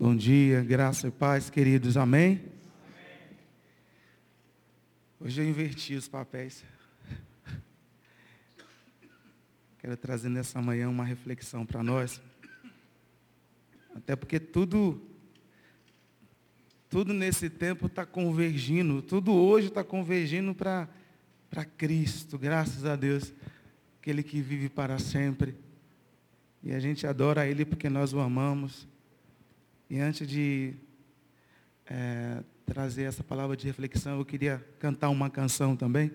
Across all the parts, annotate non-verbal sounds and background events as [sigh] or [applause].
Bom dia, graça e paz, queridos, amém? Hoje eu inverti os papéis. Quero trazer nessa manhã uma reflexão para nós. Até porque tudo, tudo nesse tempo está convergindo, tudo hoje está convergindo para Cristo, graças a Deus, aquele que vive para sempre. E a gente adora Ele porque nós o amamos. E antes de é, trazer essa palavra de reflexão, eu queria cantar uma canção também.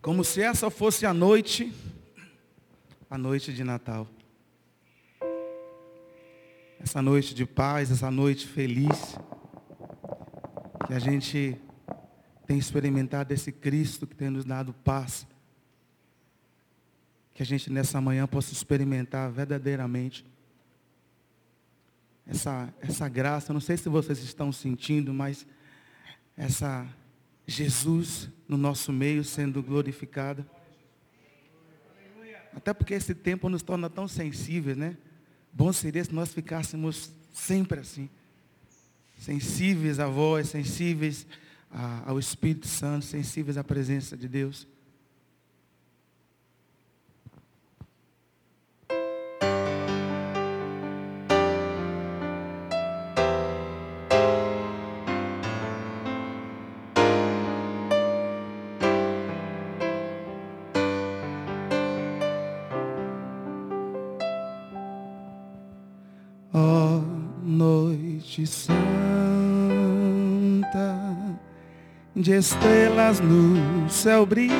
Como se essa fosse a noite, a noite de Natal. Essa noite de paz, essa noite feliz, que a gente tem experimentado esse Cristo que tem nos dado paz. Que a gente nessa manhã possa experimentar verdadeiramente essa, essa graça. Não sei se vocês estão sentindo, mas essa Jesus no nosso meio sendo glorificado. Até porque esse tempo nos torna tão sensíveis, né? Bom seria se nós ficássemos sempre assim. Sensíveis à voz, sensíveis ao Espírito Santo, sensíveis à presença de Deus. Estrelas no céu brilham,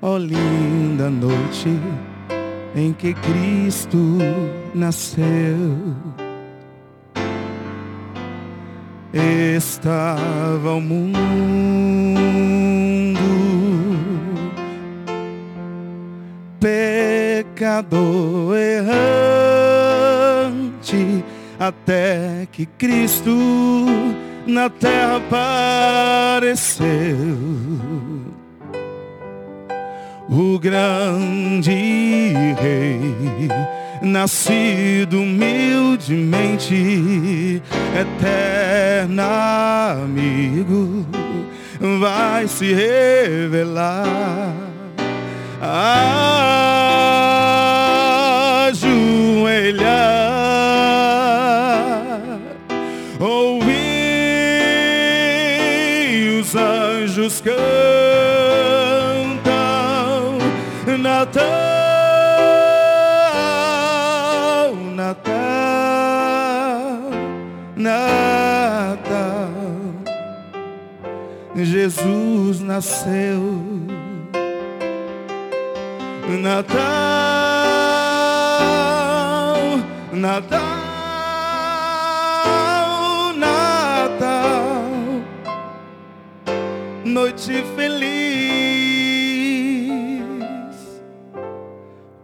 ó oh, linda noite em que Cristo nasceu. Estava o mundo pecador errante até que Cristo na terra apareceu o grande rei, nascido humildemente, eterna amigo, vai se revelar. Ajoelhar, Jesus nasceu. Natal, Natal. noite feliz,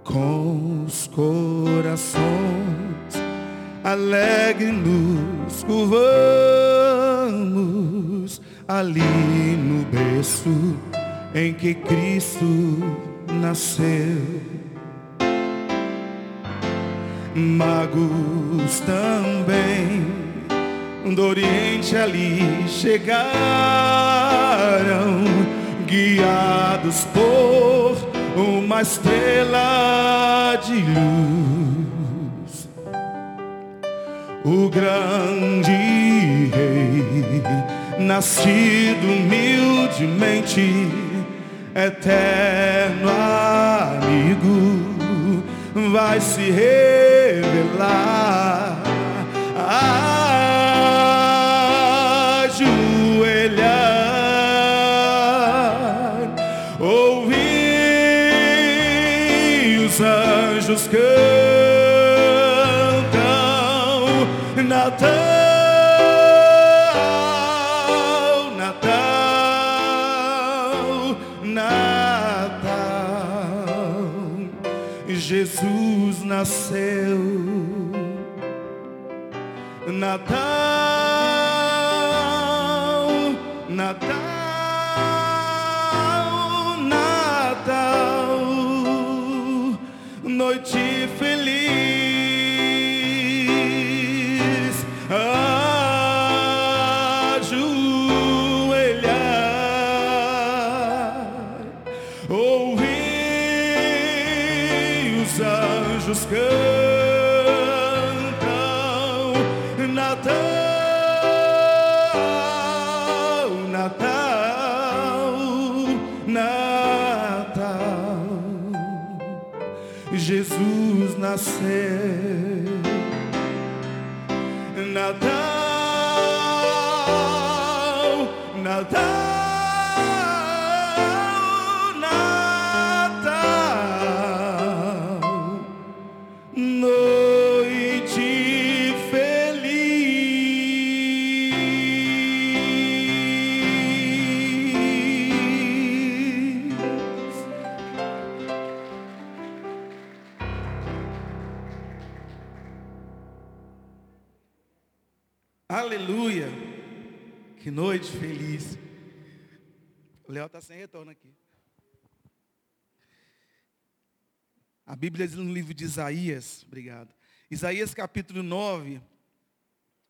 com os corações alegres nos curvamos ali no berço em que Cristo nasceu. Magos também do Oriente ali chegaram, guiados por uma estrela de luz. O grande rei, nascido humildemente, eterno amigo, vai se revelar. Nasceu. Natal, Natal. Natal, noite feliz. Noite feliz. Aleluia! Que noite feliz. O Léo está sem retorno aqui. A Bíblia diz no livro de Isaías, obrigado. Isaías capítulo 9,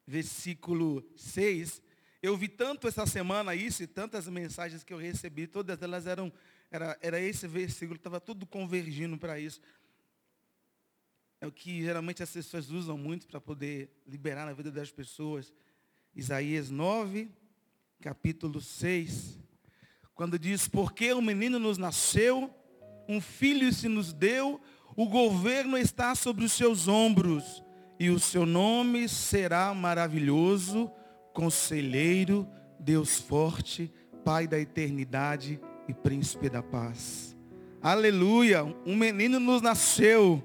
versículo 6. Eu vi tanto essa semana isso e tantas mensagens que eu recebi, todas elas eram, era, era esse versículo, estava tudo convergindo para isso. É o que geralmente as pessoas usam muito para poder liberar na vida das pessoas. Isaías 9, capítulo 6. Quando diz, porque um menino nos nasceu, um filho se nos deu, o governo está sobre os seus ombros, e o seu nome será maravilhoso, conselheiro, Deus forte, Pai da eternidade e príncipe da paz. Aleluia! Um menino nos nasceu.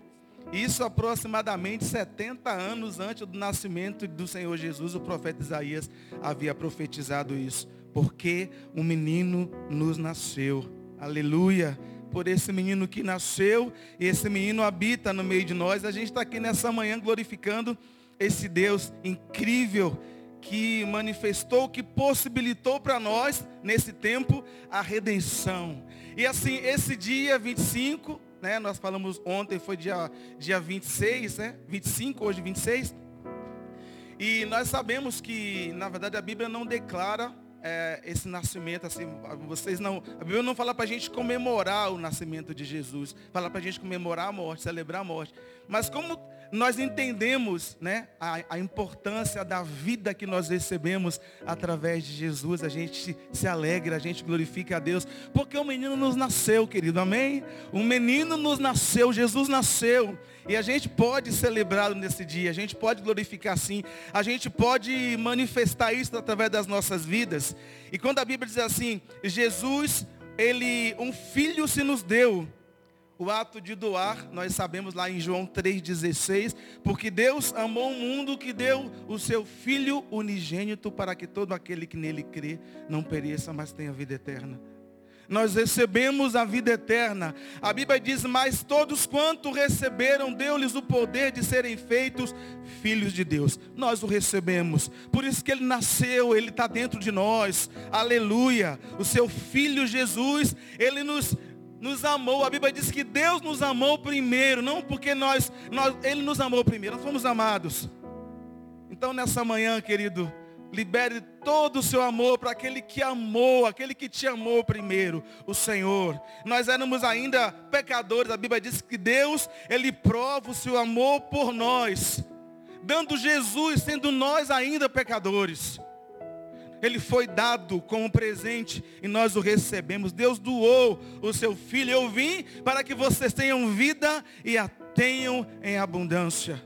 Isso aproximadamente 70 anos antes do nascimento do Senhor Jesus, o profeta Isaías havia profetizado isso. Porque um menino nos nasceu. Aleluia. Por esse menino que nasceu, e esse menino habita no meio de nós. A gente está aqui nessa manhã glorificando esse Deus incrível que manifestou, que possibilitou para nós, nesse tempo, a redenção. E assim, esse dia 25, né, nós falamos ontem, foi dia, dia 26, né, 25, hoje 26. E nós sabemos que, na verdade, a Bíblia não declara é, esse nascimento, assim, vocês não, a Bíblia não fala para a gente comemorar o nascimento de Jesus, fala para a gente comemorar a morte, celebrar a morte. Mas como nós entendemos né, a, a, importância da vida que nós recebemos através de Jesus, a gente se alegra, a gente glorifica a Deus, porque o menino nos nasceu, querido, amém? Um menino nos nasceu, Jesus nasceu, e a gente pode celebrá-lo nesse dia, a gente pode glorificar sim, a gente pode manifestar isso através das nossas vidas. E quando a Bíblia diz assim, Jesus, ele, um filho se nos deu, o ato de doar, nós sabemos lá em João 3,16, porque Deus amou o mundo que deu o seu Filho unigênito para que todo aquele que nele crê não pereça, mas tenha vida eterna. Nós recebemos a vida eterna. A Bíblia diz, mas todos quanto receberam, deu-lhes o poder de serem feitos filhos de Deus. Nós o recebemos. Por isso que ele nasceu, ele está dentro de nós. Aleluia. O seu filho Jesus, ele nos nos amou. A Bíblia diz que Deus nos amou primeiro, não porque nós, nós, Ele nos amou primeiro, nós fomos amados. Então nessa manhã, querido, libere todo o seu amor para aquele que amou, aquele que te amou primeiro, o Senhor. Nós éramos ainda pecadores, a Bíblia diz que Deus, Ele prova o seu amor por nós, dando Jesus, sendo nós ainda pecadores. Ele foi dado como presente e nós o recebemos. Deus doou o seu filho. Eu vim para que vocês tenham vida e a tenham em abundância.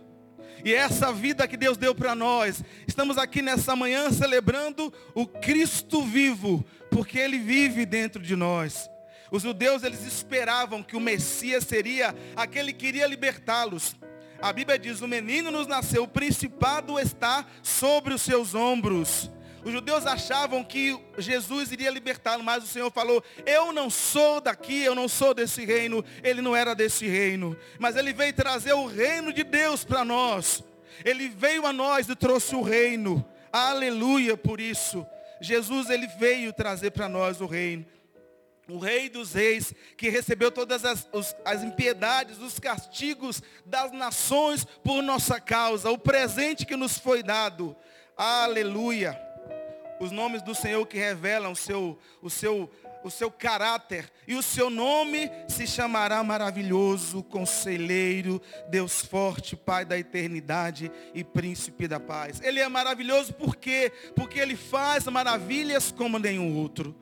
E essa vida que Deus deu para nós, estamos aqui nessa manhã celebrando o Cristo vivo, porque Ele vive dentro de nós. Os judeus, eles esperavam que o Messias seria aquele que iria libertá-los. A Bíblia diz, o menino nos nasceu, o principado está sobre os seus ombros. Os judeus achavam que Jesus iria libertá-lo, mas o Senhor falou, eu não sou daqui, eu não sou desse reino. Ele não era desse reino, mas ele veio trazer o reino de Deus para nós. Ele veio a nós e trouxe o reino. Aleluia por isso. Jesus ele veio trazer para nós o reino. O rei dos reis, que recebeu todas as, os, as impiedades, os castigos das nações por nossa causa. O presente que nos foi dado. Aleluia. Os nomes do Senhor que revelam o seu, o seu o seu caráter, e o seu nome se chamará maravilhoso, conselheiro, Deus forte, Pai da eternidade e príncipe da paz. Ele é maravilhoso por quê? Porque ele faz maravilhas como nenhum outro.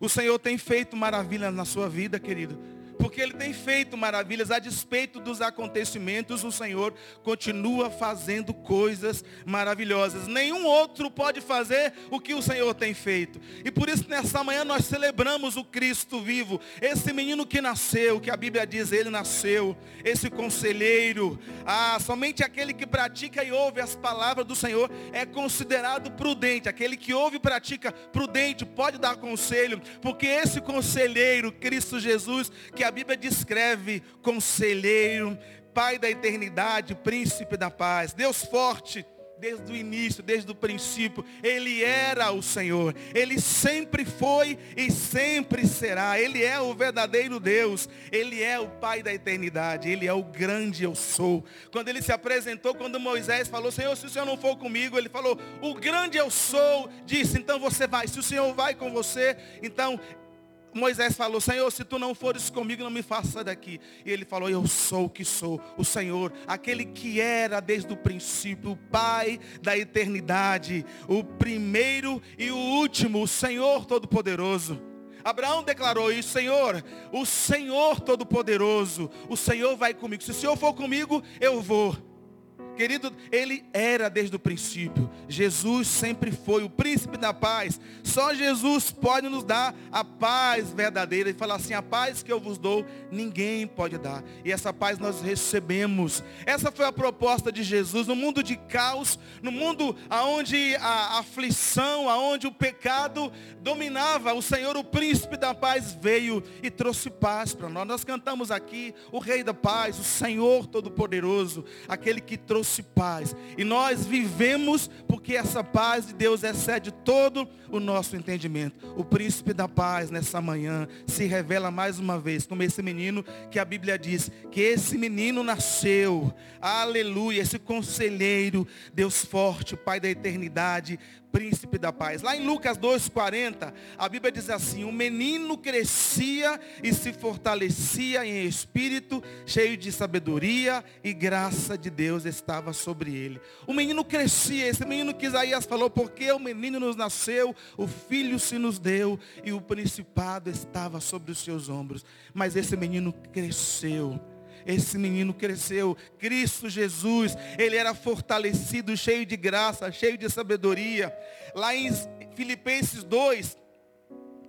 O Senhor tem feito maravilhas na sua vida, querido porque Ele tem feito maravilhas, a despeito dos acontecimentos, o Senhor continua fazendo coisas maravilhosas. Nenhum outro pode fazer o que o Senhor tem feito. E por isso nessa manhã nós celebramos o Cristo vivo, esse menino que nasceu, que a Bíblia diz, ele nasceu, esse conselheiro. Ah, somente aquele que pratica e ouve as palavras do Senhor é considerado prudente. Aquele que ouve e pratica prudente pode dar conselho, porque esse conselheiro, Cristo Jesus, que a Bíblia descreve conselheiro, Pai da eternidade, príncipe da paz, Deus forte, desde o início, desde o princípio, Ele era o Senhor. Ele sempre foi e sempre será. Ele é o verdadeiro Deus. Ele é o Pai da eternidade. Ele é o grande eu sou. Quando ele se apresentou, quando Moisés falou, Senhor, se o Senhor não for comigo, ele falou, o grande eu sou, disse, então você vai. Se o Senhor vai com você, então Moisés falou, Senhor, se tu não fores comigo, não me faça daqui. E ele falou, eu sou o que sou, o Senhor, aquele que era desde o princípio, o Pai da eternidade, o primeiro e o último, o Senhor Todo-Poderoso. Abraão declarou isso, Senhor, o Senhor Todo-Poderoso, o Senhor vai comigo. Se o Senhor for comigo, eu vou. Querido, ele era desde o princípio. Jesus sempre foi o príncipe da paz. Só Jesus pode nos dar a paz verdadeira. E falar assim, a paz que eu vos dou, ninguém pode dar. E essa paz nós recebemos. Essa foi a proposta de Jesus. No mundo de caos, no mundo onde a aflição, aonde o pecado dominava, o Senhor, o príncipe da paz, veio e trouxe paz para nós. Nós cantamos aqui, o Rei da paz, o Senhor Todo-Poderoso, aquele que trouxe trouxe paz. E nós vivemos porque essa paz de Deus excede todo o nosso entendimento. O príncipe da paz nessa manhã se revela mais uma vez como esse menino que a Bíblia diz que esse menino nasceu. Aleluia, esse conselheiro, Deus forte, Pai da eternidade, príncipe da paz. Lá em Lucas 2,40, a Bíblia diz assim, o menino crescia e se fortalecia em espírito, cheio de sabedoria e graça de Deus estava sobre ele. O menino crescia, esse menino que Isaías falou, porque o menino nos nasceu, o filho se nos deu e o principado estava sobre os seus ombros. Mas esse menino cresceu esse menino cresceu, Cristo Jesus, ele era fortalecido, cheio de graça, cheio de sabedoria. Lá em Filipenses 2,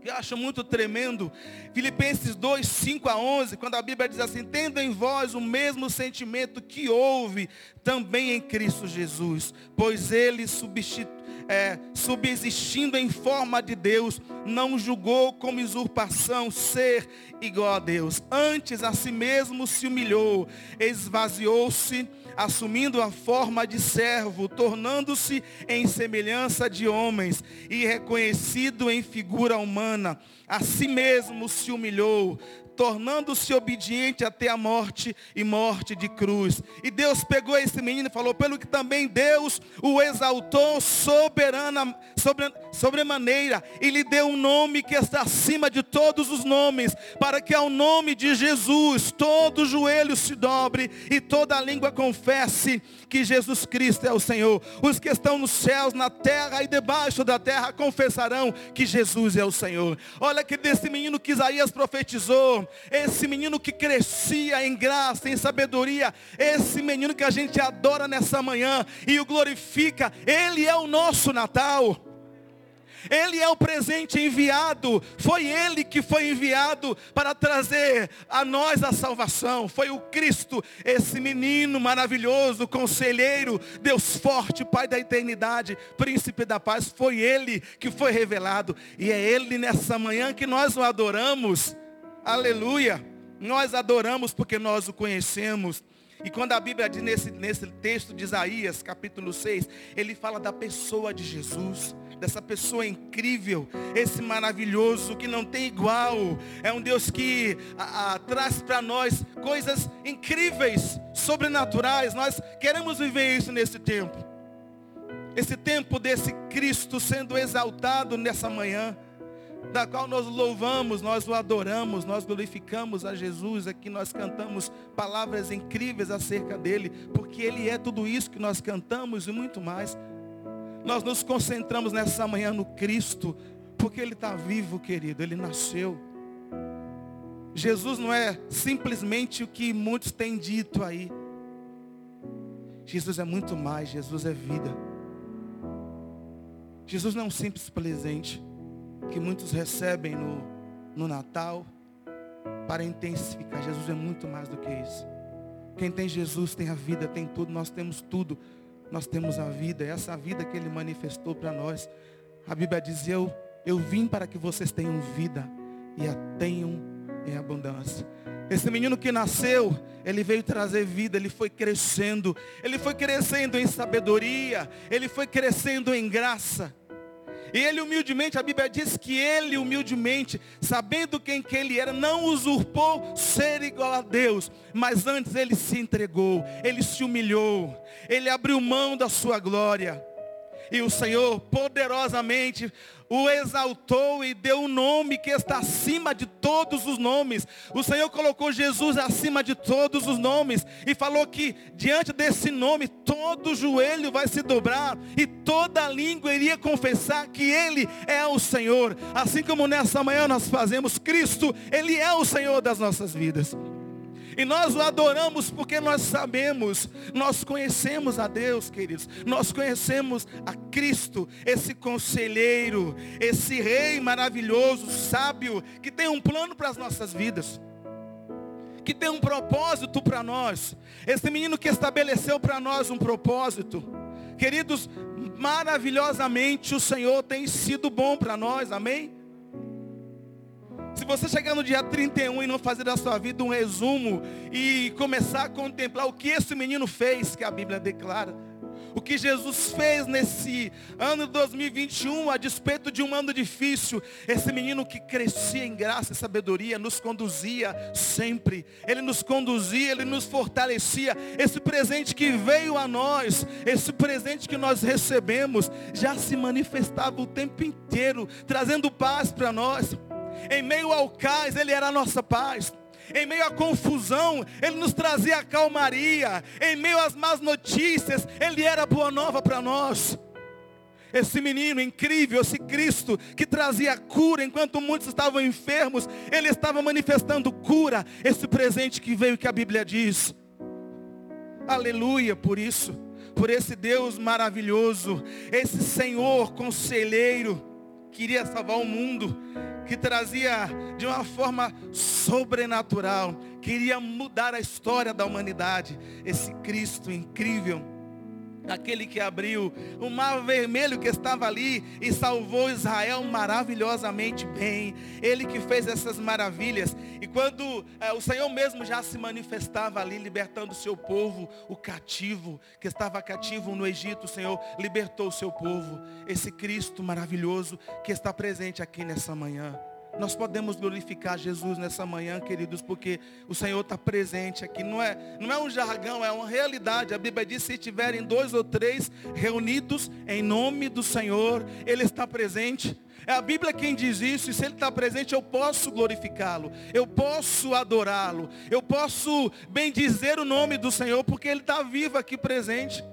que eu acho muito tremendo, Filipenses 2, 5 a 11, quando a Bíblia diz assim, tendo em vós o mesmo sentimento que houve também em Cristo Jesus, pois ele substituiu é, subsistindo em forma de Deus, não julgou como usurpação ser igual a Deus. Antes a si mesmo se humilhou, esvaziou-se, assumindo a forma de servo, tornando-se em semelhança de homens e reconhecido em figura humana. A si mesmo se humilhou, tornando-se obediente até a morte e morte de cruz. E Deus pegou esse menino e falou, pelo que também Deus o exaltou soberana, sobre, sobremaneira, e lhe deu um nome que está acima de todos os nomes, para que ao nome de Jesus todo joelho se dobre e toda língua confesse que Jesus Cristo é o Senhor. Os que estão nos céus, na terra e debaixo da terra confessarão que Jesus é o Senhor. Olha que desse menino que Isaías profetizou, esse menino que crescia em graça, em sabedoria, esse menino que a gente adora nessa manhã e o glorifica, ele é o nosso Natal. Ele é o presente enviado. Foi Ele que foi enviado para trazer a nós a salvação. Foi o Cristo, esse menino maravilhoso, conselheiro, Deus forte, Pai da eternidade, príncipe da paz. Foi Ele que foi revelado. E é Ele nessa manhã que nós o adoramos. Aleluia. Nós adoramos porque nós o conhecemos. E quando a Bíblia diz nesse, nesse texto de Isaías, capítulo 6, ele fala da pessoa de Jesus, dessa pessoa incrível, esse maravilhoso que não tem igual. É um Deus que a, a, traz para nós coisas incríveis, sobrenaturais. Nós queremos viver isso nesse tempo. Esse tempo desse Cristo sendo exaltado nessa manhã da qual nós louvamos, nós o adoramos, nós glorificamos a Jesus, aqui nós cantamos palavras incríveis acerca dele, porque ele é tudo isso que nós cantamos e muito mais. Nós nos concentramos nessa manhã no Cristo, porque ele está vivo, querido, ele nasceu. Jesus não é simplesmente o que muitos têm dito aí. Jesus é muito mais, Jesus é vida. Jesus não é um simples presente que muitos recebem no, no Natal para intensificar. Jesus é muito mais do que isso. Quem tem Jesus tem a vida, tem tudo, nós temos tudo. Nós temos a vida, é essa vida que ele manifestou para nós. A Bíblia diz: eu, eu vim para que vocês tenham vida e a tenham em abundância. Esse menino que nasceu, ele veio trazer vida, ele foi crescendo, ele foi crescendo em sabedoria, ele foi crescendo em graça. E ele humildemente, a Bíblia diz que ele humildemente, sabendo quem que ele era, não usurpou ser igual a Deus, mas antes ele se entregou, ele se humilhou, ele abriu mão da sua glória. E o Senhor poderosamente o exaltou e deu um nome que está acima de todos os nomes. O Senhor colocou Jesus acima de todos os nomes e falou que diante desse nome todo joelho vai se dobrar e toda língua iria confessar que Ele é o Senhor. Assim como nessa manhã nós fazemos, Cristo, Ele é o Senhor das nossas vidas. E nós o adoramos porque nós sabemos, nós conhecemos a Deus, queridos. Nós conhecemos a Cristo, esse conselheiro, esse rei maravilhoso, sábio, que tem um plano para as nossas vidas. Que tem um propósito para nós. Esse menino que estabeleceu para nós um propósito. Queridos, maravilhosamente o Senhor tem sido bom para nós, amém? Se você chegar no dia 31 e não fazer da sua vida um resumo e começar a contemplar o que esse menino fez, que a Bíblia declara, o que Jesus fez nesse ano de 2021, a despeito de um ano difícil, esse menino que crescia em graça e sabedoria, nos conduzia sempre, ele nos conduzia, ele nos fortalecia, esse presente que veio a nós, esse presente que nós recebemos, já se manifestava o tempo inteiro, trazendo paz para nós. Em meio ao cais, Ele era a nossa paz. Em meio à confusão, Ele nos trazia a calmaria. Em meio às más notícias, Ele era boa nova para nós. Esse menino incrível, esse Cristo que trazia cura enquanto muitos estavam enfermos, Ele estava manifestando cura. Esse presente que veio que a Bíblia diz. Aleluia por isso, por esse Deus maravilhoso, esse Senhor conselheiro, queria salvar o mundo que trazia de uma forma sobrenatural, queria mudar a história da humanidade. Esse Cristo incrível aquele que abriu o mar vermelho que estava ali e salvou Israel maravilhosamente bem. Ele que fez essas maravilhas. E quando é, o Senhor mesmo já se manifestava ali, libertando o seu povo, o cativo, que estava cativo no Egito, o Senhor libertou o seu povo. Esse Cristo maravilhoso que está presente aqui nessa manhã. Nós podemos glorificar Jesus nessa manhã, queridos, porque o Senhor está presente aqui. Não é, não é um jargão, é uma realidade. A Bíblia diz: se tiverem dois ou três reunidos em nome do Senhor, Ele está presente. É a Bíblia quem diz isso, e se Ele está presente, eu posso glorificá-lo, eu posso adorá-lo, eu posso bendizer o nome do Senhor, porque Ele está vivo aqui presente.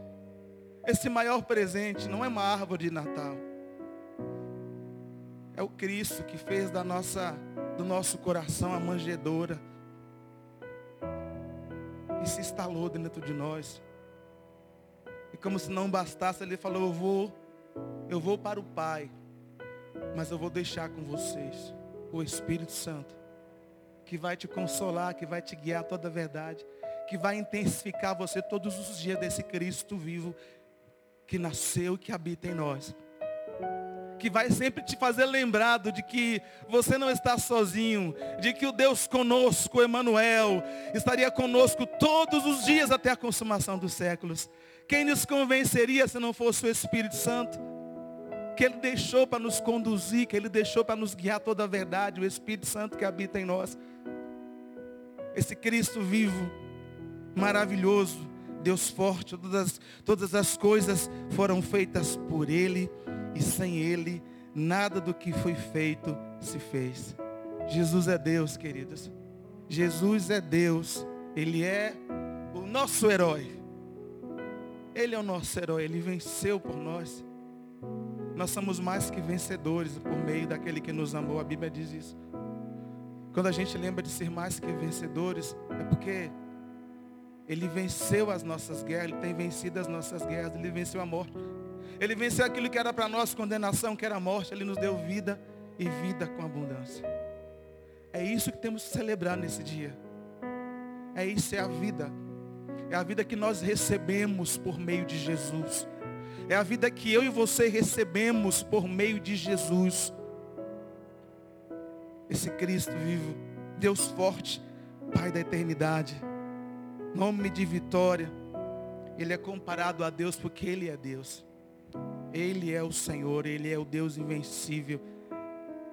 Esse maior presente não é uma árvore de Natal. É o Cristo que fez da nossa, do nosso coração a manjedoura. E se instalou dentro de nós. E como se não bastasse, ele falou, eu vou, eu vou para o Pai, mas eu vou deixar com vocês o Espírito Santo, que vai te consolar, que vai te guiar toda a verdade, que vai intensificar você todos os dias desse Cristo vivo que nasceu e que habita em nós. Que vai sempre te fazer lembrado de que você não está sozinho, de que o Deus conosco, Emmanuel, estaria conosco todos os dias até a consumação dos séculos. Quem nos convenceria se não fosse o Espírito Santo? Que Ele deixou para nos conduzir, que Ele deixou para nos guiar toda a verdade, o Espírito Santo que habita em nós. Esse Cristo vivo, maravilhoso, Deus forte, todas, todas as coisas foram feitas por Ele e sem Ele nada do que foi feito se fez. Jesus é Deus, queridos. Jesus é Deus. Ele é o nosso herói. Ele é o nosso herói. Ele venceu por nós. Nós somos mais que vencedores por meio daquele que nos amou. A Bíblia diz isso. Quando a gente lembra de ser mais que vencedores, é porque Ele venceu as nossas guerras, Ele tem vencido as nossas guerras, Ele venceu a morte. Ele venceu aquilo que era para nós condenação, que era morte. Ele nos deu vida e vida com abundância. É isso que temos que celebrar nesse dia. É isso, é a vida. É a vida que nós recebemos por meio de Jesus. É a vida que eu e você recebemos por meio de Jesus. Esse Cristo vivo, Deus forte, Pai da eternidade, nome de vitória. Ele é comparado a Deus porque Ele é Deus. Ele é o Senhor, Ele é o Deus invencível.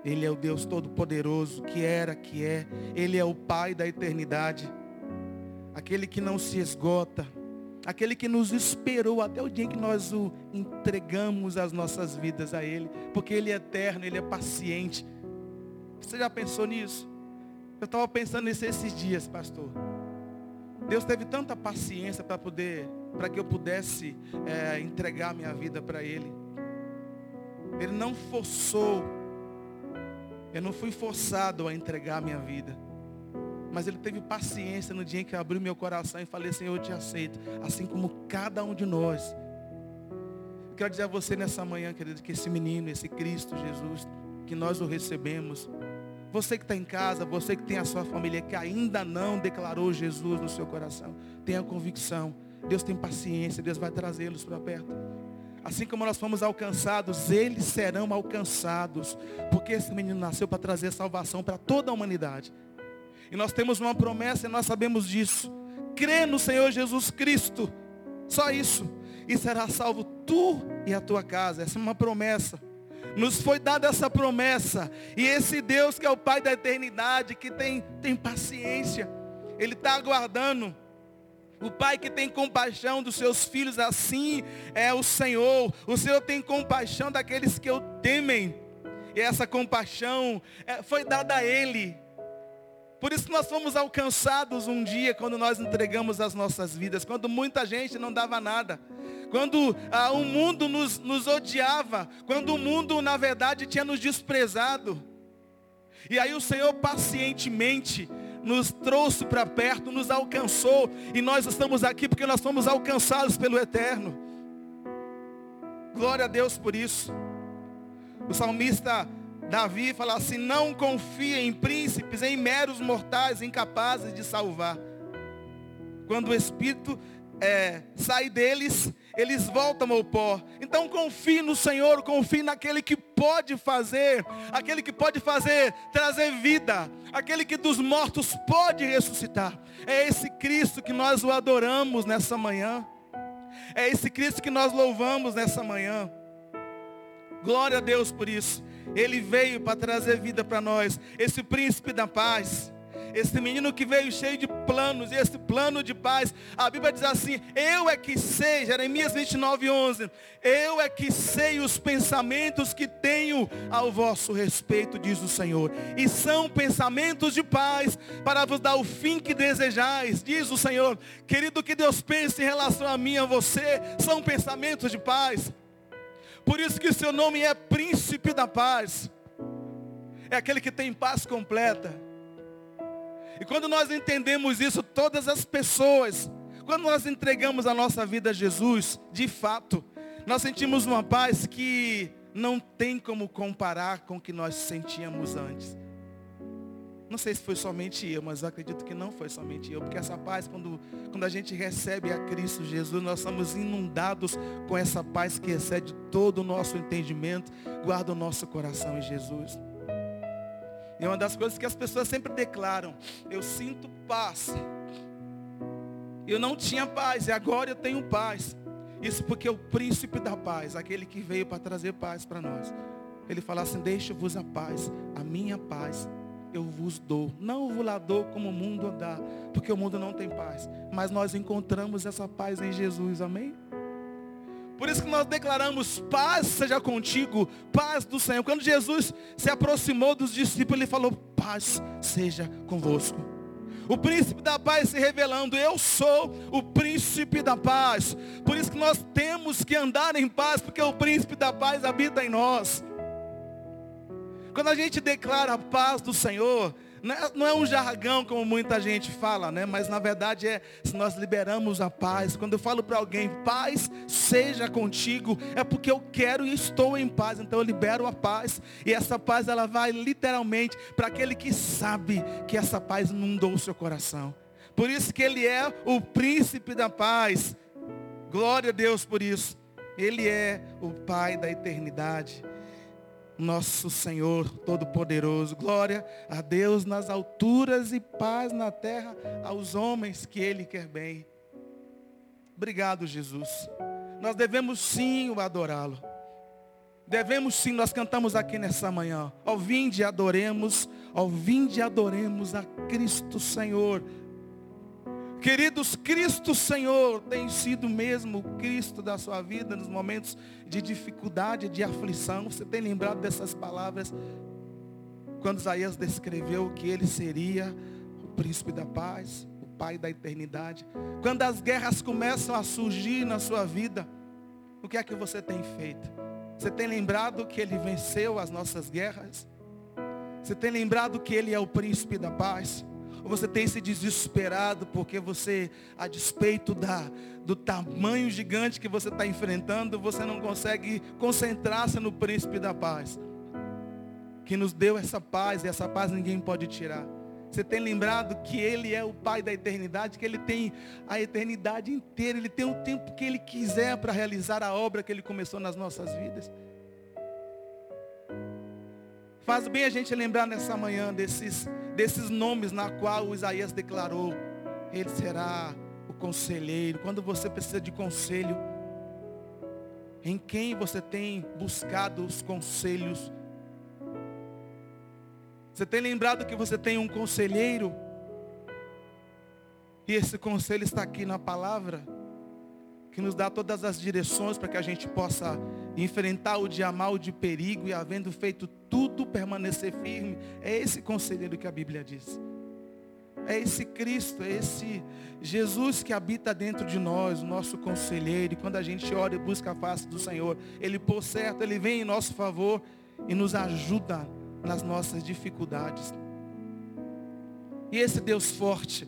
Ele é o Deus todo-poderoso, que era, que é. Ele é o Pai da eternidade. Aquele que não se esgota. Aquele que nos esperou até o dia em que nós o entregamos as nossas vidas a Ele. Porque Ele é eterno, Ele é paciente. Você já pensou nisso? Eu estava pensando nisso esses dias, pastor. Deus teve tanta paciência para poder para que eu pudesse é, entregar minha vida para Ele. Ele não forçou, eu não fui forçado a entregar minha vida. Mas Ele teve paciência no dia em que eu abri meu coração e falei, Senhor, eu te aceito. Assim como cada um de nós. Quero dizer a você nessa manhã, querido, que esse menino, esse Cristo Jesus, que nós o recebemos. Você que está em casa, você que tem a sua família, que ainda não declarou Jesus no seu coração, tenha convicção Deus tem paciência, Deus vai trazê-los para perto. Assim como nós fomos alcançados, eles serão alcançados. Porque esse menino nasceu para trazer salvação para toda a humanidade. E nós temos uma promessa e nós sabemos disso. Crê no Senhor Jesus Cristo. Só isso. E será salvo tu e a tua casa. Essa é uma promessa. Nos foi dada essa promessa. E esse Deus que é o Pai da eternidade, que tem, tem paciência. Ele está aguardando o pai que tem compaixão dos seus filhos, assim é o Senhor. O Senhor tem compaixão daqueles que o temem. E essa compaixão é, foi dada a Ele. Por isso nós fomos alcançados um dia quando nós entregamos as nossas vidas, quando muita gente não dava nada, quando ah, o mundo nos, nos odiava, quando o mundo na verdade tinha nos desprezado. E aí o Senhor pacientemente nos trouxe para perto, nos alcançou. E nós estamos aqui porque nós fomos alcançados pelo Eterno. Glória a Deus por isso. O salmista Davi fala assim: não confia em príncipes, em meros mortais incapazes de salvar. Quando o Espírito é, sai deles, eles voltam ao pó. Então confie no Senhor, confie naquele que pode fazer, aquele que pode fazer, trazer vida, aquele que dos mortos pode ressuscitar. É esse Cristo que nós o adoramos nessa manhã. É esse Cristo que nós louvamos nessa manhã. Glória a Deus por isso. Ele veio para trazer vida para nós. Esse príncipe da paz. Esse menino que veio cheio de planos, esse plano de paz, a Bíblia diz assim, eu é que sei, Jeremias 29, 11, eu é que sei os pensamentos que tenho ao vosso respeito, diz o Senhor, e são pensamentos de paz, para vos dar o fim que desejais, diz o Senhor, querido, que Deus pense em relação a mim e a você, são pensamentos de paz, por isso que o seu nome é príncipe da paz, é aquele que tem paz completa, e quando nós entendemos isso, todas as pessoas, quando nós entregamos a nossa vida a Jesus, de fato, nós sentimos uma paz que não tem como comparar com o que nós sentíamos antes. Não sei se foi somente eu, mas eu acredito que não foi somente eu, porque essa paz, quando, quando a gente recebe a Cristo Jesus, nós somos inundados com essa paz que excede todo o nosso entendimento, guarda o nosso coração em Jesus. É uma das coisas que as pessoas sempre declaram, eu sinto paz. Eu não tinha paz e agora eu tenho paz. Isso porque o príncipe da paz, aquele que veio para trazer paz para nós, ele fala assim, deixa-vos a paz, a minha paz eu vos dou. Não vos lá dou como o mundo dá, porque o mundo não tem paz. Mas nós encontramos essa paz em Jesus, amém? Por isso que nós declaramos paz seja contigo, paz do Senhor. Quando Jesus se aproximou dos discípulos, ele falou, paz seja convosco. O príncipe da paz se revelando, eu sou o príncipe da paz. Por isso que nós temos que andar em paz, porque o príncipe da paz habita em nós. Quando a gente declara a paz do Senhor, não é, é um jargão como muita gente fala, né? Mas na verdade é se nós liberamos a paz. Quando eu falo para alguém, paz seja contigo, é porque eu quero e estou em paz. Então eu libero a paz. E essa paz ela vai literalmente para aquele que sabe que essa paz inundou o seu coração. Por isso que ele é o príncipe da paz. Glória a Deus por isso. Ele é o Pai da eternidade nosso Senhor Todo-Poderoso. Glória a Deus nas alturas e paz na terra aos homens que Ele quer bem. Obrigado, Jesus. Nós devemos sim o adorá-lo. Devemos sim, nós cantamos aqui nessa manhã. Ó vinde e adoremos, ó vinde e adoremos a Cristo Senhor. Queridos, Cristo Senhor tem sido mesmo o Cristo da sua vida nos momentos de dificuldade, de aflição. Você tem lembrado dessas palavras quando Isaías descreveu que ele seria o príncipe da paz, o pai da eternidade. Quando as guerras começam a surgir na sua vida, o que é que você tem feito? Você tem lembrado que ele venceu as nossas guerras? Você tem lembrado que ele é o príncipe da paz? Ou você tem se desesperado porque você, a despeito da, do tamanho gigante que você está enfrentando, você não consegue concentrar-se no príncipe da paz. Que nos deu essa paz, e essa paz ninguém pode tirar. Você tem lembrado que Ele é o Pai da eternidade, que Ele tem a eternidade inteira, Ele tem o tempo que Ele quiser para realizar a obra que Ele começou nas nossas vidas. Faz bem a gente lembrar nessa manhã desses desses nomes na qual o Isaías declarou, ele será o conselheiro. Quando você precisa de conselho, em quem você tem buscado os conselhos? Você tem lembrado que você tem um conselheiro? E esse conselho está aqui na palavra, que nos dá todas as direções para que a gente possa enfrentar o dia mal de perigo e havendo feito tudo permanecer firme. É esse conselheiro que a Bíblia diz. É esse Cristo, é esse Jesus que habita dentro de nós, o nosso conselheiro. E quando a gente ora e busca a face do Senhor, Ele por certo, Ele vem em nosso favor e nos ajuda nas nossas dificuldades. E esse Deus forte,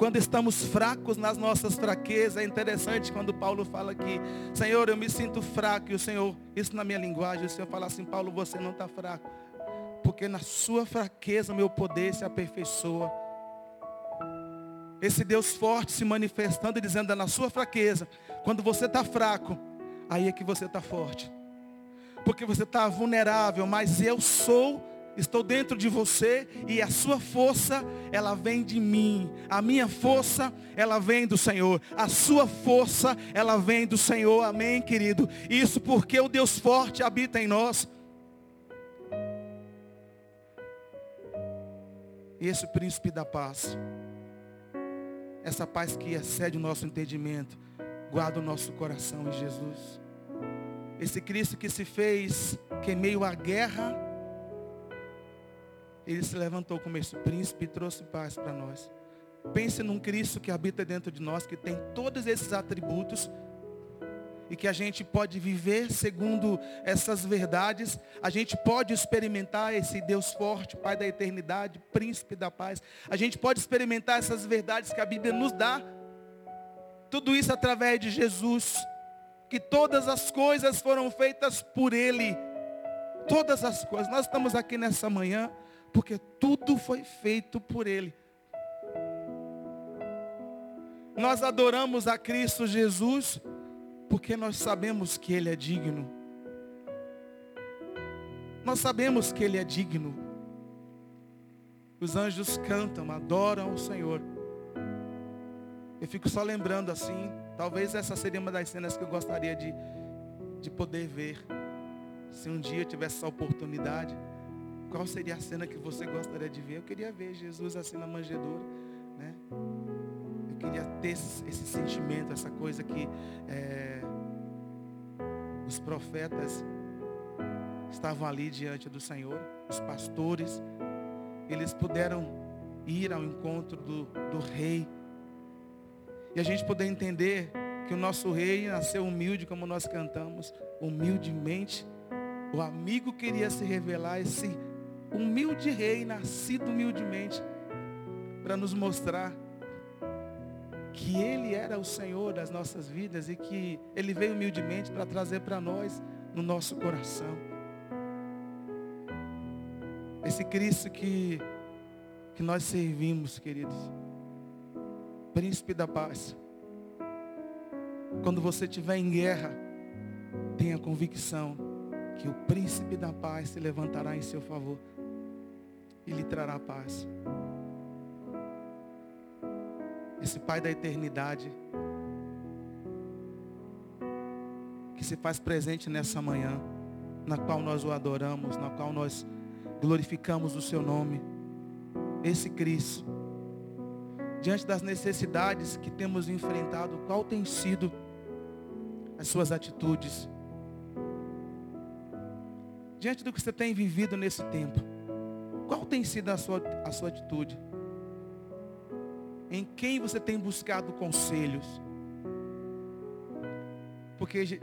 quando estamos fracos nas nossas fraquezas, é interessante quando Paulo fala aqui, Senhor, eu me sinto fraco, e o Senhor, isso na minha linguagem, o Senhor fala assim, Paulo, você não está fraco, porque na sua fraqueza meu poder se aperfeiçoa. Esse Deus forte se manifestando e dizendo, na sua fraqueza, quando você está fraco, aí é que você está forte. Porque você está vulnerável, mas eu sou estou dentro de você e a sua força, ela vem de mim. A minha força, ela vem do Senhor. A sua força, ela vem do Senhor. Amém, querido? Isso porque o Deus forte habita em nós. E esse príncipe da paz, essa paz que excede o nosso entendimento, guarda o nosso coração em Jesus. Esse Cristo que se fez, que meio à guerra, ele se levantou como esse príncipe e trouxe paz para nós. Pense num Cristo que habita dentro de nós, que tem todos esses atributos e que a gente pode viver segundo essas verdades. A gente pode experimentar esse Deus forte, Pai da eternidade, príncipe da paz. A gente pode experimentar essas verdades que a Bíblia nos dá. Tudo isso através de Jesus, que todas as coisas foram feitas por Ele. Todas as coisas. Nós estamos aqui nessa manhã porque tudo foi feito por Ele. Nós adoramos a Cristo Jesus porque nós sabemos que Ele é digno. Nós sabemos que Ele é digno. Os anjos cantam, adoram o Senhor. Eu fico só lembrando assim, talvez essa seria uma das cenas que eu gostaria de, de poder ver. Se um dia eu tivesse essa oportunidade, qual seria a cena que você gostaria de ver? Eu queria ver Jesus assim na manjedoura, né? Eu queria ter esse, esse sentimento, essa coisa que é, os profetas estavam ali diante do Senhor, os pastores, eles puderam ir ao encontro do, do rei. E a gente poder entender que o nosso rei nasceu humilde, como nós cantamos, humildemente. O amigo queria se revelar, esse humilde rei, nascido humildemente, para nos mostrar que Ele era o Senhor das nossas vidas e que Ele veio humildemente para trazer para nós no nosso coração. Esse Cristo que, que nós servimos, queridos. Príncipe da paz. Quando você estiver em guerra, tenha convicção que o príncipe da paz se levantará em seu favor e lhe trará paz. Esse Pai da eternidade que se faz presente nessa manhã, na qual nós o adoramos, na qual nós glorificamos o seu nome. Esse Cristo, diante das necessidades que temos enfrentado, qual tem sido as suas atitudes? Diante do que você tem vivido nesse tempo, qual tem sido a sua, a sua atitude? Em quem você tem buscado conselhos? Porque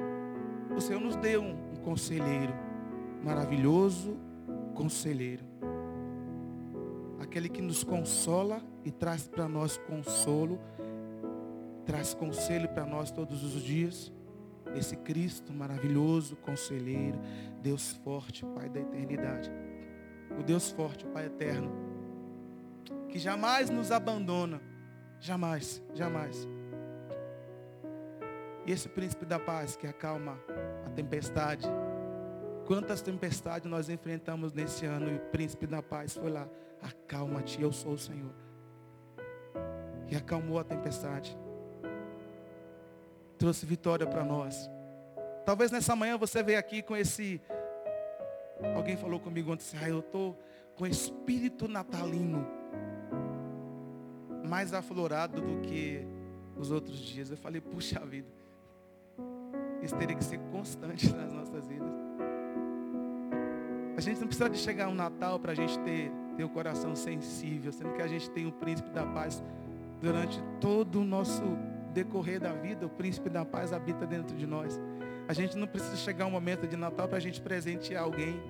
o Senhor nos deu um, um conselheiro maravilhoso, conselheiro. Aquele que nos consola e traz para nós consolo, traz conselho para nós todos os dias. Esse Cristo maravilhoso, conselheiro, Deus forte, Pai da eternidade. O Deus forte, o Pai eterno, que jamais nos abandona, jamais, jamais. E esse príncipe da paz que acalma a tempestade, Quantas tempestades nós enfrentamos nesse ano e o príncipe da paz foi lá. Acalma-te, eu sou o Senhor. E acalmou a tempestade. Trouxe vitória para nós. Talvez nessa manhã você veio aqui com esse. Alguém falou comigo ontem, ah, eu estou com espírito natalino mais aflorado do que os outros dias. Eu falei, puxa vida. Isso teria que ser constante nas nossas vidas. A gente não precisa de chegar um Natal para a gente ter, ter o coração sensível, sendo que a gente tem o príncipe da paz durante todo o nosso decorrer da vida, o príncipe da paz habita dentro de nós. A gente não precisa chegar um momento de Natal para a gente presentear alguém.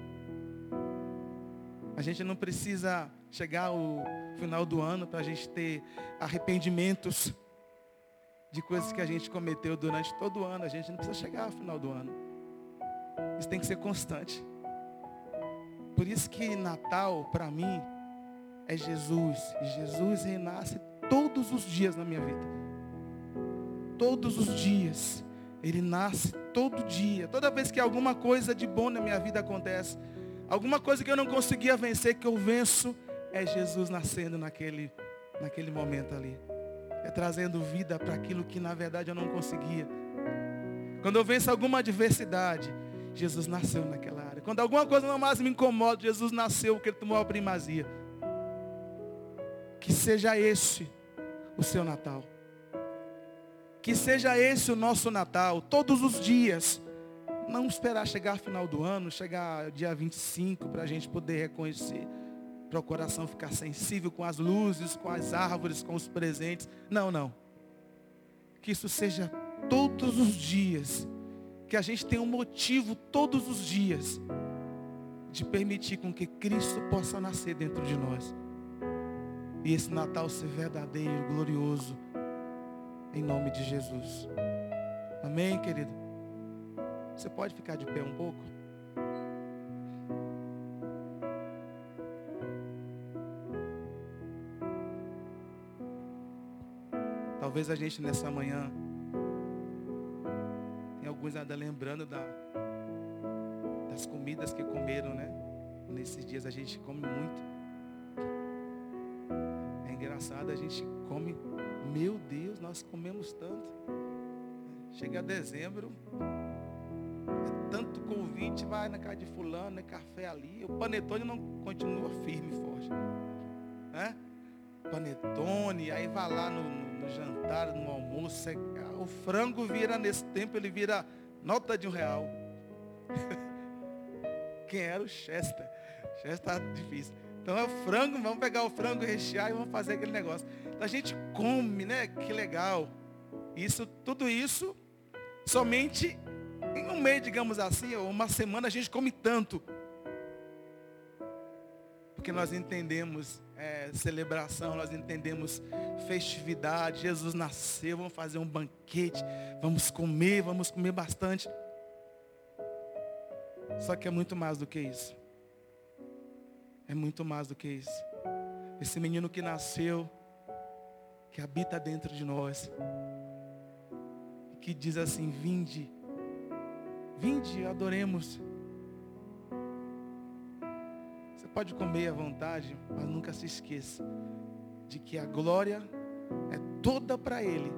A gente não precisa chegar o final do ano para a gente ter arrependimentos de coisas que a gente cometeu durante todo o ano. A gente não precisa chegar ao final do ano. Isso tem que ser constante. Por isso que Natal, para mim, é Jesus. E Jesus renasce todos os dias na minha vida. Todos os dias. Ele nasce todo dia. Toda vez que alguma coisa de bom na minha vida acontece, alguma coisa que eu não conseguia vencer, que eu venço, é Jesus nascendo naquele, naquele momento ali. É trazendo vida para aquilo que na verdade eu não conseguia. Quando eu venço alguma adversidade, Jesus nasceu naquela área. Quando alguma coisa não mais me incomoda, Jesus nasceu porque ele tomou a primazia. Que seja esse o seu Natal. Que seja esse o nosso Natal, todos os dias. Não esperar chegar final do ano, chegar dia 25 para a gente poder reconhecer. Para o coração ficar sensível com as luzes, com as árvores, com os presentes. Não, não. Que isso seja todos os dias que a gente tenha um motivo todos os dias de permitir com que Cristo possa nascer dentro de nós. E esse Natal ser verdadeiro, glorioso, em nome de Jesus. Amém, querido? Você pode ficar de pé um pouco? Talvez a gente nessa manhã tem alguns ainda lembrando da, das comidas que comeram, né? Nesses dias a gente come muito. É engraçado, a gente come meu Deus, nós comemos tanto. Chega dezembro, é tanto convite, vai na casa de fulano, é café ali. O panetone não continua firme e forte. Né? Panetone, aí vai lá no, no, no jantar, no almoço. É, o frango vira, nesse tempo, ele vira nota de um real. [laughs] Quem era o Chester? Chester está difícil. Então é o frango, vamos pegar o frango, rechear e vamos fazer aquele negócio. Então a gente come, né? Que legal. Isso, tudo isso, somente em um mês, digamos assim, ou uma semana, a gente come tanto. Porque nós entendemos é, celebração, nós entendemos festividade. Jesus nasceu, vamos fazer um banquete, vamos comer, vamos comer bastante. Só que é muito mais do que isso. É muito mais do que isso. Esse menino que nasceu, que habita dentro de nós, que diz assim: Vinde, vinde, adoremos. Você pode comer à vontade, mas nunca se esqueça de que a glória é toda para Ele.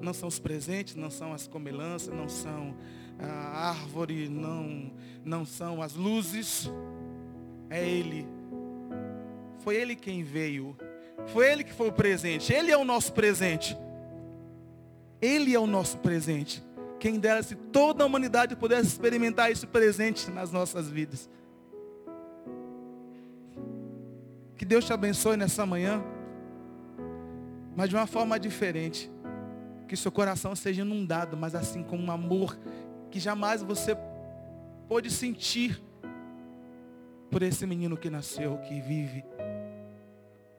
Não são os presentes, não são as comelâncias, não são a árvore, não, não são as luzes. É Ele. Foi Ele quem veio. Foi Ele que foi o presente. Ele é o nosso presente. Ele é o nosso presente. Quem dera se toda a humanidade pudesse experimentar esse presente nas nossas vidas. Que Deus te abençoe nessa manhã. Mas de uma forma diferente. Que seu coração seja inundado, mas assim com um amor que jamais você pôde sentir por esse menino que nasceu, que vive.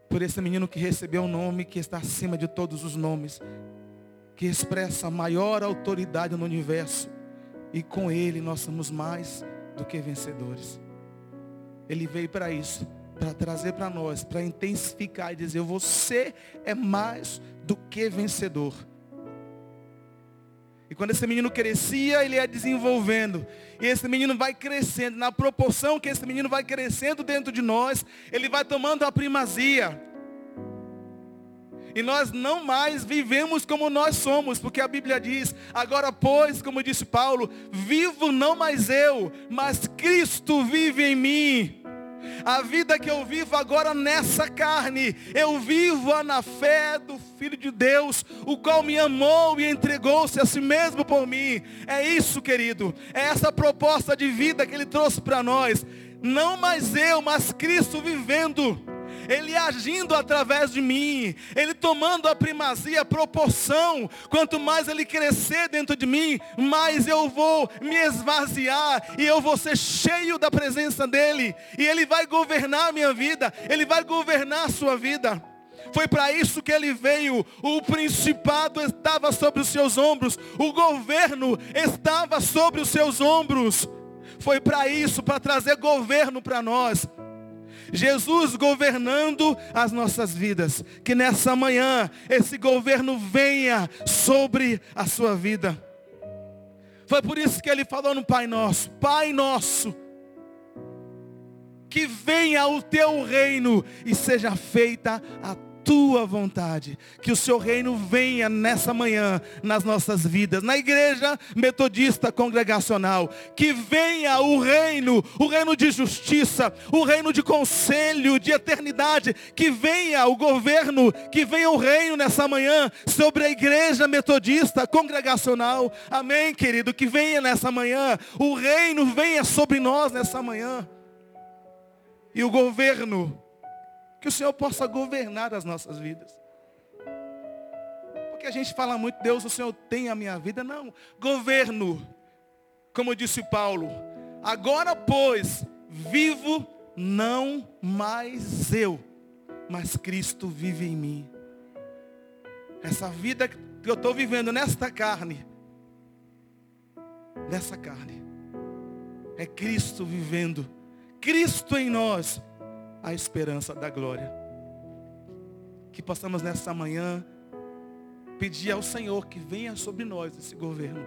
Por esse menino que recebeu um nome que está acima de todos os nomes. Que expressa a maior autoridade no universo. E com ele nós somos mais do que vencedores. Ele veio para isso, para trazer para nós, para intensificar e dizer, você é mais do que vencedor. E quando esse menino crescia, ele ia desenvolvendo. E esse menino vai crescendo. Na proporção que esse menino vai crescendo dentro de nós, ele vai tomando a primazia. E nós não mais vivemos como nós somos, porque a Bíblia diz, agora pois, como disse Paulo, vivo não mais eu, mas Cristo vive em mim. A vida que eu vivo agora nessa carne, eu vivo na fé do Filho de Deus, o qual me amou e entregou-se a si mesmo por mim. É isso, querido. É essa proposta de vida que Ele trouxe para nós. Não mais eu, mas Cristo vivendo. Ele agindo através de mim, Ele tomando a primazia, a proporção. Quanto mais Ele crescer dentro de mim, mais eu vou me esvaziar e eu vou ser cheio da presença dEle. E Ele vai governar a minha vida, Ele vai governar a sua vida. Foi para isso que ele veio. O principado estava sobre os seus ombros. O governo estava sobre os seus ombros. Foi para isso, para trazer governo para nós. Jesus governando as nossas vidas. Que nessa manhã esse governo venha sobre a sua vida. Foi por isso que ele falou no Pai Nosso: Pai Nosso, que venha o teu reino e seja feita a tua vontade. Que o seu reino venha nessa manhã nas nossas vidas, na igreja metodista congregacional. Que venha o reino, o reino de justiça, o reino de conselho, de eternidade. Que venha o governo, que venha o reino nessa manhã sobre a igreja metodista congregacional. Amém, querido? Que venha nessa manhã, o reino venha sobre nós nessa manhã. E o governo que o Senhor possa governar as nossas vidas. Porque a gente fala muito, Deus, o Senhor tem a minha vida. Não, governo. Como disse Paulo, agora pois, vivo não mais eu, mas Cristo vive em mim. Essa vida que eu estou vivendo nesta carne, nessa carne, é Cristo vivendo, Cristo em nós a esperança da glória. Que possamos nessa manhã pedir ao Senhor que venha sobre nós esse governo.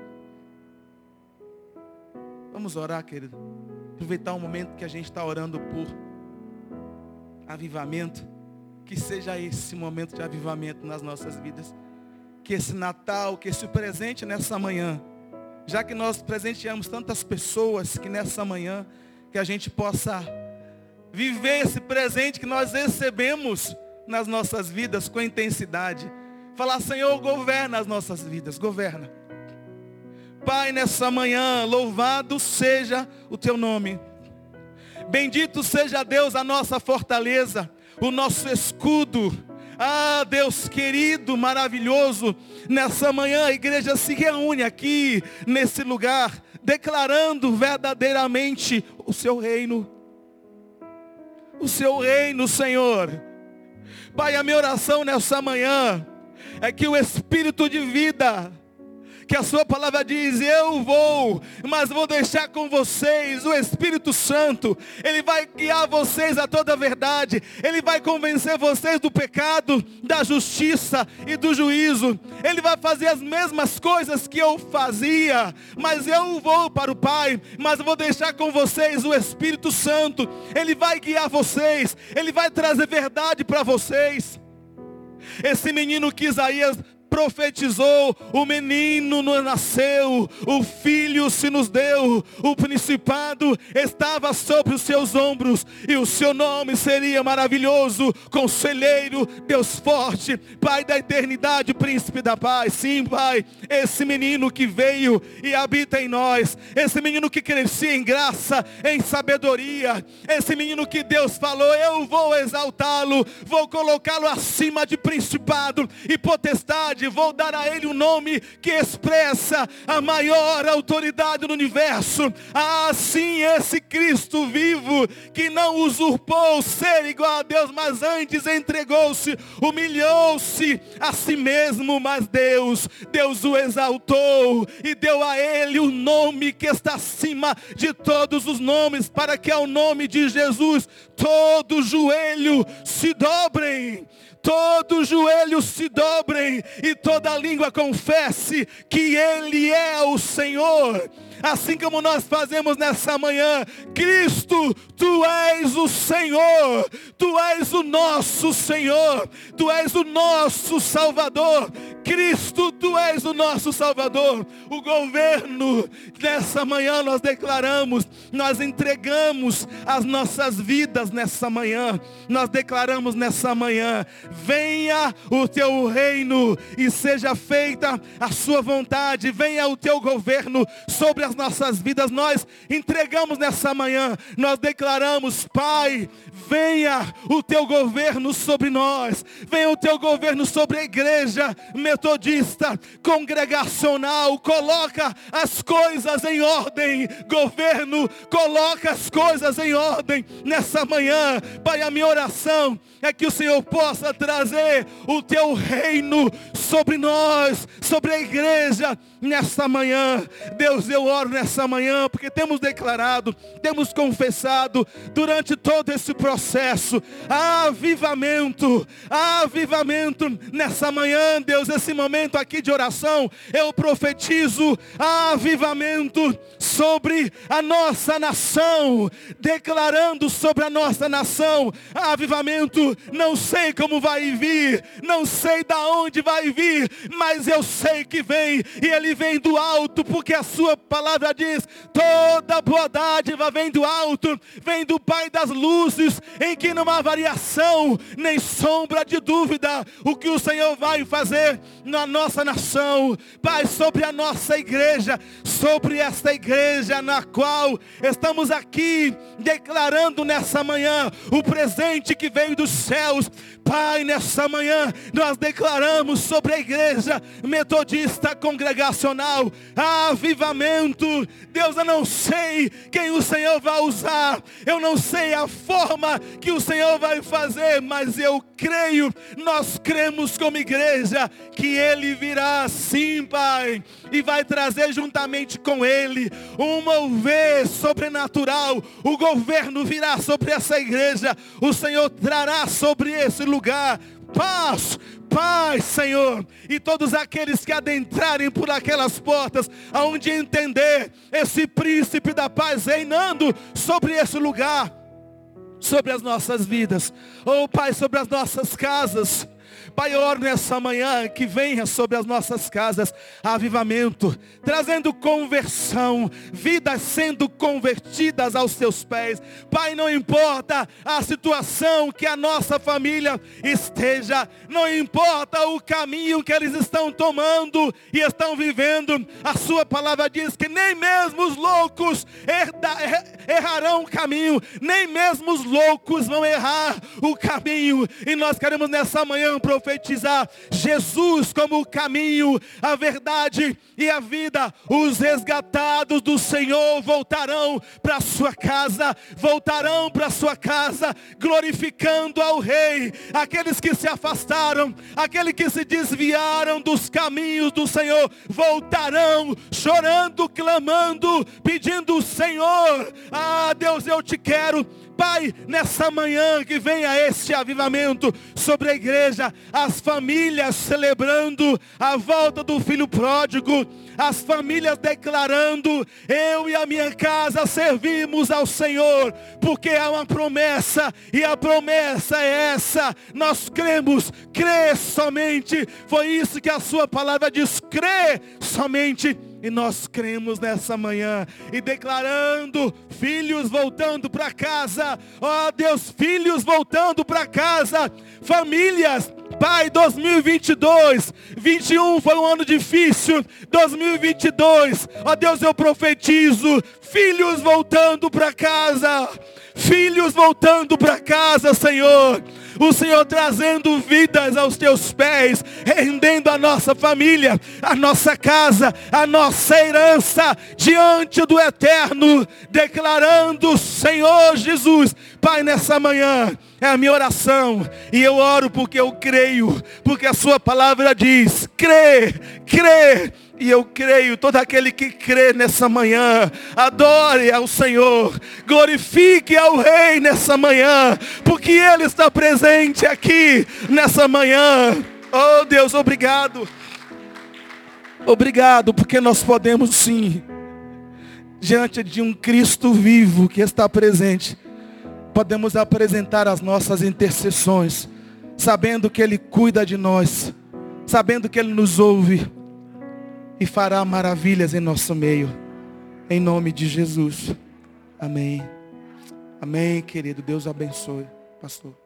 Vamos orar, querido. Aproveitar o momento que a gente está orando por avivamento. Que seja esse momento de avivamento nas nossas vidas. Que esse Natal, que esse presente nessa manhã, já que nós presenteamos tantas pessoas, que nessa manhã, que a gente possa viver esse presente que nós recebemos nas nossas vidas com intensidade. Falar, Senhor, governa as nossas vidas, governa. Pai, nessa manhã, louvado seja o teu nome. Bendito seja Deus, a nossa fortaleza, o nosso escudo. Ah, Deus querido, maravilhoso, nessa manhã a igreja se reúne aqui, nesse lugar, declarando verdadeiramente o seu reino. O seu reino, Senhor. Pai, a minha oração nessa manhã é que o Espírito de vida, que a sua palavra diz, eu vou, mas vou deixar com vocês o Espírito Santo. Ele vai guiar vocês a toda a verdade. Ele vai convencer vocês do pecado, da justiça e do juízo. Ele vai fazer as mesmas coisas que eu fazia, mas eu vou para o Pai, mas vou deixar com vocês o Espírito Santo. Ele vai guiar vocês, ele vai trazer verdade para vocês. Esse menino que Isaías profetizou, o menino nos nasceu, o filho se nos deu, o principado estava sobre os seus ombros, e o seu nome seria maravilhoso, conselheiro, Deus forte, Pai da eternidade, príncipe da paz. Sim, Pai, esse menino que veio e habita em nós, esse menino que crescia em graça, em sabedoria, esse menino que Deus falou, eu vou exaltá-lo, vou colocá-lo acima de principado e potestade vou dar a ele um nome que expressa a maior autoridade do universo. Assim esse Cristo vivo, que não usurpou ser igual a Deus, mas antes entregou-se, humilhou-se a si mesmo, mas Deus, Deus o exaltou e deu a ele o nome que está acima de todos os nomes, para que ao nome de Jesus todo joelho se dobrem todo joelho se dobrem e toda língua confesse que Ele é o Senhor assim como nós fazemos nessa manhã. Cristo, Tu és o Senhor, Tu és o nosso Senhor, Tu és o nosso Salvador. Cristo, Tu és o nosso Salvador. O governo, nessa manhã nós declaramos, nós entregamos as nossas vidas nessa manhã. Nós declaramos nessa manhã, venha o Teu reino e seja feita a Sua vontade, venha o Teu governo sobre as nossas vidas, nós entregamos nessa manhã, nós declaramos, Pai, venha o teu governo sobre nós, venha o teu governo sobre a igreja metodista, congregacional, coloca as coisas em ordem, governo, coloca as coisas em ordem nessa manhã, Pai, a minha oração é que o Senhor possa trazer o teu reino sobre nós, sobre a igreja, nessa manhã. Deus, eu oro nessa manhã, porque temos declarado, temos confessado durante todo esse processo, avivamento, avivamento nessa manhã, Deus, esse momento aqui de oração, eu profetizo avivamento sobre a nossa nação, declarando sobre a nossa nação, avivamento, não sei como vai vir, não sei da onde vai vir, mas eu sei que vem, e ele vem do alto, porque a sua palavra diz, toda boa dádiva vem do alto, vem do Pai das luzes, em que não há variação, nem sombra de dúvida, o que o Senhor vai fazer na nossa nação, Pai, sobre a nossa igreja, sobre esta igreja na qual estamos aqui declarando nessa manhã o presente que veio dos céus. Pai, nessa manhã nós declaramos sobre a igreja metodista congregacional avivamento. Deus, eu não sei quem o Senhor vai usar, eu não sei a forma que o Senhor vai fazer, mas eu creio, nós cremos como igreja que Ele virá sim, Pai, e vai trazer juntamente com Ele um mover sobrenatural. O governo virá sobre essa igreja, o Senhor trará sobre esse lugar paz, paz, Senhor. E todos aqueles que adentrarem por aquelas portas, aonde entender esse príncipe da paz reinando sobre esse lugar, sobre as nossas vidas. Oh, Pai, sobre as nossas casas Pai, eu oro nessa manhã que venha sobre as nossas casas avivamento, trazendo conversão, vidas sendo convertidas aos teus pés. Pai, não importa a situação que a nossa família esteja, não importa o caminho que eles estão tomando e estão vivendo, a sua palavra diz que nem mesmo os loucos errarão o caminho, nem mesmo os loucos vão errar o caminho. E nós queremos nessa manhã profetizar Jesus como o caminho, a verdade e a vida. Os resgatados do Senhor voltarão para sua casa, voltarão para sua casa, glorificando ao Rei. Aqueles que se afastaram, aqueles que se desviaram dos caminhos do Senhor, voltarão chorando, clamando, pedindo o Senhor. Ah, Deus, eu te quero Pai, nessa manhã que venha este avivamento sobre a igreja, as famílias celebrando a volta do filho pródigo, as famílias declarando: eu e a minha casa servimos ao Senhor, porque há uma promessa, e a promessa é essa: nós cremos, crê somente. Foi isso que a Sua palavra diz: crê somente e nós cremos nessa manhã e declarando filhos voltando para casa. Ó oh, Deus, filhos voltando para casa. Famílias Pai, 2022, 21 foi um ano difícil. 2022, ó Deus, eu profetizo filhos voltando para casa. Filhos voltando para casa, Senhor o Senhor trazendo vidas aos teus pés, rendendo a nossa família, a nossa casa, a nossa herança diante do eterno, declarando, Senhor Jesus, Pai, nessa manhã, é a minha oração, e eu oro porque eu creio, porque a Sua palavra diz: crê, crê e eu creio, todo aquele que crê nessa manhã, adore ao Senhor, glorifique ao Rei nessa manhã, porque Ele está presente aqui nessa manhã. Oh Deus, obrigado. Obrigado, porque nós podemos sim, diante de um Cristo vivo que está presente, podemos apresentar as nossas intercessões, sabendo que Ele cuida de nós, sabendo que Ele nos ouve e fará maravilhas em nosso meio. Em nome de Jesus. Amém. Amém, querido. Deus abençoe, pastor.